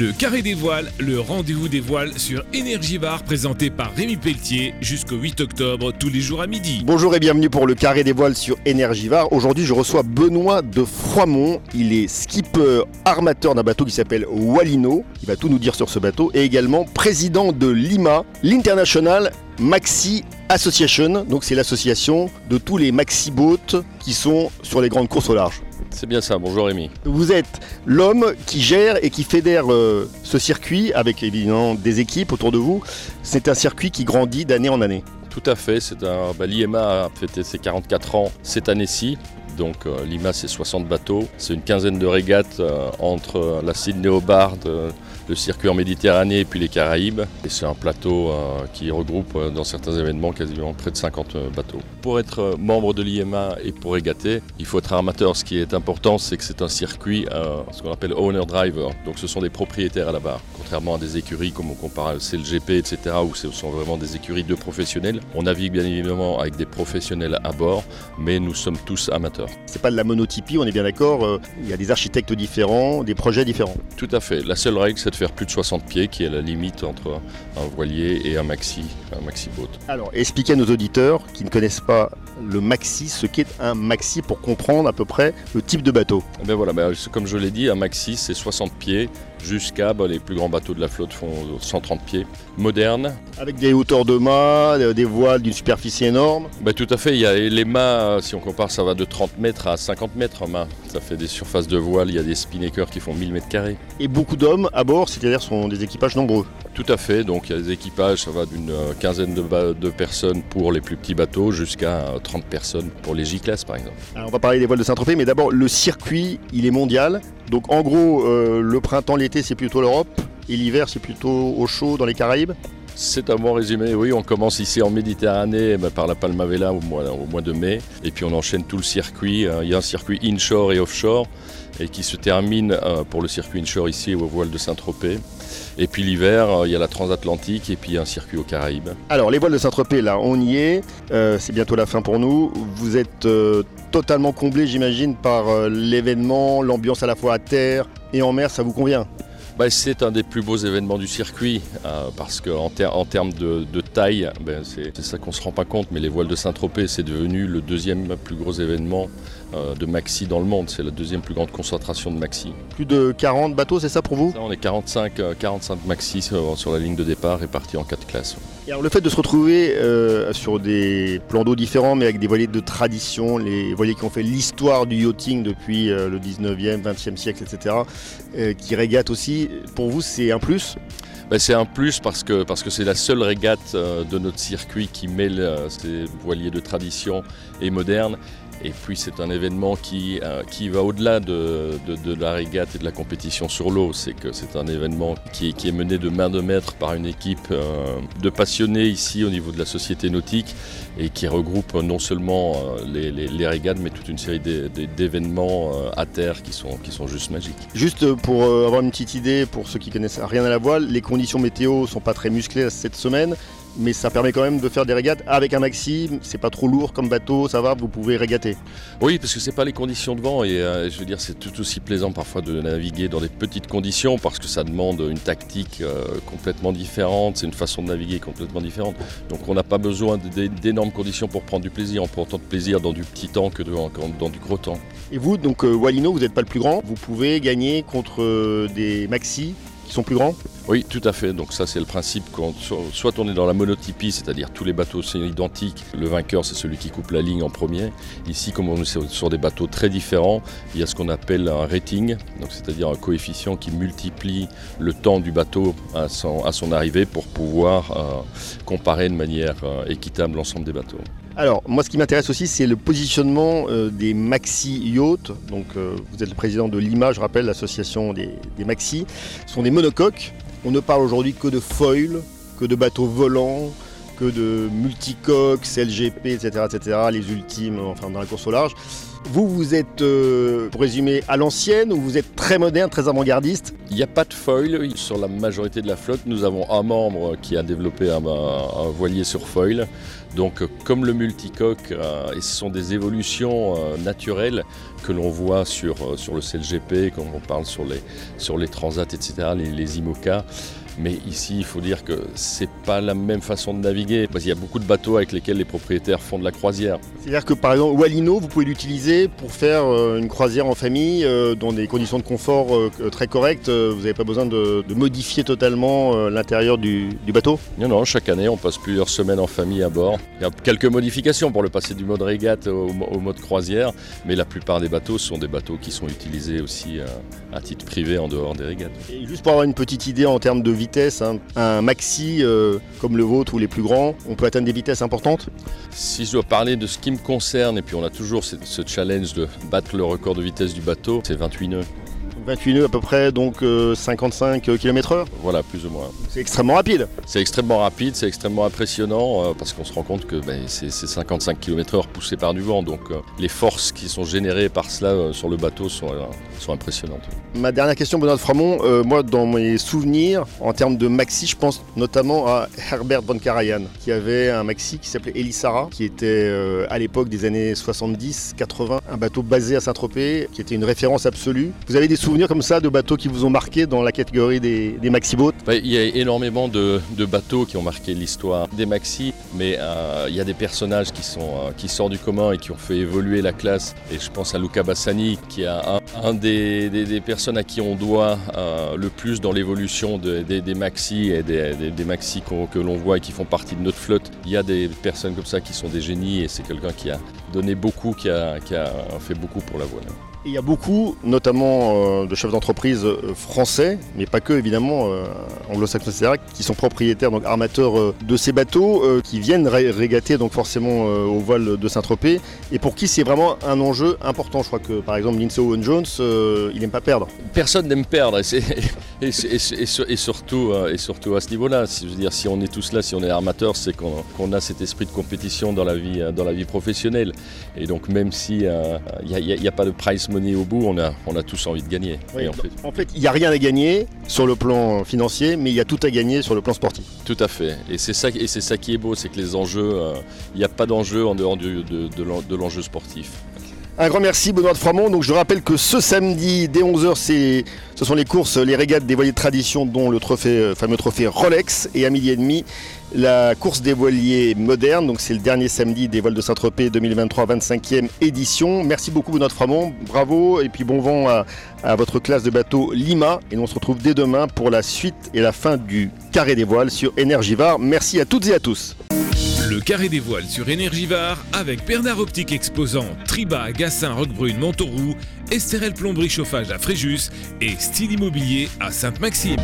Le Carré des Voiles, le rendez-vous des voiles sur Énergie Bar, présenté par Rémi Pelletier jusqu'au 8 octobre, tous les jours à midi. Bonjour et bienvenue pour le Carré des Voiles sur Énergivare. Aujourd'hui, je reçois Benoît de Froimont. Il est skipper armateur d'un bateau qui s'appelle Walino. Il va tout nous dire sur ce bateau. Et également président de l'IMA, l'International Maxi Association. Donc, c'est l'association de tous les maxi boats qui sont sur les grandes courses au large. C'est bien ça, bonjour Rémi. Vous êtes l'homme qui gère et qui fédère euh, ce circuit avec évidemment des équipes autour de vous. C'est un circuit qui grandit d'année en année. Tout à fait, c'est un, bah, l'IMA a fêté ses 44 ans cette année-ci. Donc euh, l'IMA c'est 60 bateaux, c'est une quinzaine de régates euh, entre la Sydney Hobart, euh, le circuit en Méditerranée et puis les Caraïbes. Et c'est un plateau qui regroupe dans certains événements quasiment près de 50 euh, bateaux. Pour être membre de l'IMA et pour régater, il faut être armateur. Ce qui est important, c'est que c'est un circuit, ce qu'on appelle owner driver. Donc ce sont des propriétaires à la barre. Contrairement à des écuries comme on compare à CLGP, etc., où ce sont vraiment des écuries de professionnels. On navigue bien évidemment avec des professionnels à bord, mais nous sommes tous amateurs. C'est pas de la monotypie, on est bien d'accord. euh, Il y a des architectes différents, des projets différents. Tout à fait. La seule règle, c'est de faire plus de 60 pieds, qui est la limite entre un voilier et un maxi, un maxi boat. Alors, expliquez à nos auditeurs qui ne connaissent pas le maxi, ce qu'est un maxi pour comprendre à peu près le type de bateau. Eh Ben voilà, ben, comme je l'ai dit, un maxi c'est 60 pieds jusqu'à ben, les plus grands bateaux de la flotte font 130 pieds. Moderne, Avec des hauteurs de mât, euh, des voiles d'une superficie énorme. ben, tout à fait. Il y a les mâts, si on compare, ça va de 30 mètres à 50 mètres en mât. Ça fait des surfaces de voile. Il y a des spinnaker qui font 1000 mètres carrés. Et beaucoup d'hommes à bord, c'est-à-dire sont des équipages nombreux. Tout à fait. Donc il y a des équipages, ça va d'une euh, quinzaine de, personnes pour les plus petits bateaux jusqu'à euh, 30 personnes pour les J-class par exemple. On va parler des voiles de Saint-Tropez, mais d'abord, le circuit, il est mondial. Donc, en gros, euh, le printemps, l'été, c'est plutôt l'Europe. Et l'hiver, c'est plutôt au chaud dans les Caraïbes. C'est un bon résumé, oui, on commence ici en Méditerranée ben, par la Palmavela au mois, au mois de mai, et puis on enchaîne tout le circuit. Euh, Il y a un circuit inshore et offshore, et qui se termine euh, pour le circuit inshore ici au voile de Saint-Tropez. Et puis l'hiver, euh, il y a la transatlantique et puis un circuit aux Caraïbes. Alors, les voiles de Saint-Tropez, là, on y est. Euh, c'est bientôt la fin pour nous. Vous êtes totalement comblé, j'imagine, par l'événement, l'ambiance à la fois à terre et en mer, ça vous convient? Ben, c'est un des plus beaux événements du circuit, euh, parce qu'en ter en termes de, de taille, ben, c'est ça qu'on ne se rend pas compte, mais les voiles de Saint-Tropez, c'est devenu le deuxième plus gros événement euh, de maxi dans le monde. C'est la deuxième plus grande concentration de maxi. Plus de 40 bateaux, c'est ça pour vous? Ça, on est 45, euh, 45 maxi sur, sur la ligne de départ répartis en quatre classes. Et alors, le fait de se retrouver euh, sur des plans d'eau différents, mais avec des voiliers de tradition, les voiliers qui ont fait l'histoire du yachting depuis le 19e, 20e siècle, etc., qui régatent aussi, pour vous, c'est un plus? Ben, c'est un plus parce que parce que c'est la seule régate euh, de notre circuit qui mêle euh, ces voiliers de tradition et moderne. Et puis c'est un événement qui, euh, va au-delà de, la régate et de la compétition sur l'eau. C'est que c'est un événement qui est, mené de main de maître par une équipe euh, de passionnés ici au niveau de la société nautique et qui regroupe non seulement euh, les, les- régates mais toute une série d'é- d'é- d'événements euh, à terre qui sont, juste magiques. Juste pour euh, avoir une petite idée, pour ceux qui connaissent rien à la voile, les conditions météo sont pas très musclées cette semaine, mais ça permet quand même de faire des régates avec un maxi. C'est pas trop lourd comme bateau, ça va, vous pouvez régater. Oui, parce que c'est pas les conditions de vent et euh, je veux dire c'est tout aussi plaisant parfois de naviguer dans des petites conditions parce que ça demande une tactique euh, complètement différente, c'est une façon de naviguer complètement différente. Donc on n'a pas besoin d'énormes conditions pour prendre du plaisir. On prend autant de plaisir dans du petit temps que dans, dans du gros temps. Et vous, donc euh, Walino, vous n'êtes pas le plus grand, vous pouvez gagner contre des maxi sont plus grands. Oui, tout à fait. Donc ça, c'est le principe. Soit on est dans la monotypie, c'est-à-dire tous les bateaux sont identiques. Le vainqueur, c'est celui qui coupe la ligne en premier. Ici, comme on est sur- des bateaux très différents, il y a ce qu'on appelle un rating, c'est-à-dire un coefficient qui multiplie le temps du bateau à son, à son arrivée pour pouvoir euh, comparer de manière euh, équitable l'ensemble des bateaux. Alors, moi, ce qui m'intéresse aussi, c'est le positionnement euh, des maxi yachts. Donc, euh, vous êtes le président de l'IMA, je rappelle, l'association des, maxi. Ce sont des monocoques. On ne parle aujourd'hui que de foil, que de bateaux volants, que de multicoques, CLGP, etc., etc., les ultimes, enfin, dans la course au large. Vous, vous êtes, euh, pour résumer, à l'ancienne ou vous êtes très moderne, très avant-gardiste? Il n'y a pas de foil sur la majorité de la flotte. Nous avons un membre qui a développé un, voilier sur foil. Donc comme le multicoque, euh, et ce sont des évolutions euh, naturelles que l'on voit sur, sur le CLGP, quand on parle sur les, sur les transats, etc., les IMOCA. Mais ici, il faut dire que c'est pas la même façon de naviguer, parce qu'il y a beaucoup de bateaux avec lesquels les propriétaires font de la croisière. C'est-à-dire que par exemple, Walino, vous pouvez l'utiliser pour faire euh, une croisière en famille euh, dans des conditions de confort euh, très correctes. Vous n'avez pas besoin de, de modifier totalement l'intérieur du, du, bateau? Non, non, chaque année, on passe plusieurs semaines en famille à bord. Il y a quelques modifications pour le passer du mode régate au, au mode croisière, mais la plupart des bateaux sont des bateaux qui sont utilisés aussi à, à titre privé en dehors des régates. Et juste pour avoir une petite idée en termes de vitesse, un maxi euh, comme le vôtre ou les plus grands, on peut atteindre des vitesses importantes? Si je dois parler de ce qui me concerne, et puis on a toujours ce challenge de battre le record de vitesse du bateau, c'est 28 nœuds. 28 nœuds à peu près, donc euh, 55 km/h Voilà, plus ou moins. C'est extrêmement rapide. C'est extrêmement rapide, c'est extrêmement impressionnant euh, parce qu'on se rend compte que ben, c'est 55 km/h poussé par du vent. Donc euh, les forces qui sont générées par cela euh, sur le bateau sont, euh, sont, impressionnantes. Ma dernière question, Benoît de Framont. Euh, moi, dans mes souvenirs, en termes de maxi, je pense notamment à Herbert von Karajan, qui avait un maxi qui s'appelait Elisara, qui était euh, à l'époque des années 70-80, un bateau basé à Saint-Tropez, qui était une référence absolue. Vous avez des souvenirs comme ça de bateaux qui vous ont marqué dans la catégorie des, maxi-boats Il y a énormément de, bateaux qui ont marqué l'histoire des maxi, mais euh, il y a des personnages qui, sont, euh, qui sortent du commun et qui ont fait évoluer la classe. Et je pense à Luca Bassani, qui est un, des, personnes à qui on doit euh, le plus dans l'évolution de, des, maxi et des, maxi que l'on voit et qui font partie de notre flotte. Il y a des personnes comme ça qui sont des génies et c'est quelqu'un qui a donné beaucoup, qui a fait beaucoup pour la voile. Il y a beaucoup, notamment euh, de chefs d'entreprise euh, français, mais pas que évidemment, euh, anglo-saxons, etc., qui sont propriétaires, donc armateurs de ces bateaux, qui viennent ré régater donc forcément au voile de Saint-Tropez, et pour qui c'est vraiment un enjeu important. Je crois que par exemple Lindsay Owen Jones, il n'aime pas perdre. Personne n'aime perdre, et, et, et, et, surtout, et surtout à ce niveau-là. Si, je veux dire, si on est tous là, si on est armateur, c'est qu'on qu a cet esprit de compétition dans la vie, dans la vie professionnelle. Et donc même si il n'y a, pas de price money au bout, on a, on a tous envie de gagner. Oui, en fait, il n'y a rien à gagner sur le plan financier, mais il y a tout à gagner sur le plan sportif. Tout à fait. Et c'est ça, et c'est ça qui est beau, c'est que les enjeux, euh, il n'y a pas d'enjeu en dehors du, de, de l'enjeu sportif. Un grand merci Benoît de Froidmont. Donc je rappelle que ce samedi dès 11h, ce sont les courses, les régates des voiliers de tradition dont le trophée, fameux trophée Rolex et à midi et demi la course des voiliers modernes. Donc c'est le dernier samedi des voiles de Saint-Tropez 2023 25e édition. Merci beaucoup Benoît de. Bravo et puis bon vent à, votre classe de bateau Lima et on se retrouve dès demain pour la suite et la fin du carré des voiles sur Énergivare. Merci à toutes et à tous. Le carré des voiles sur Énergivare avec Bernard Optique Exposant, Triba, Gassin, Roquebrune, Montauroux, Esterel Plomberie Chauffage à Fréjus et Style Immobilier à Sainte-Maxime.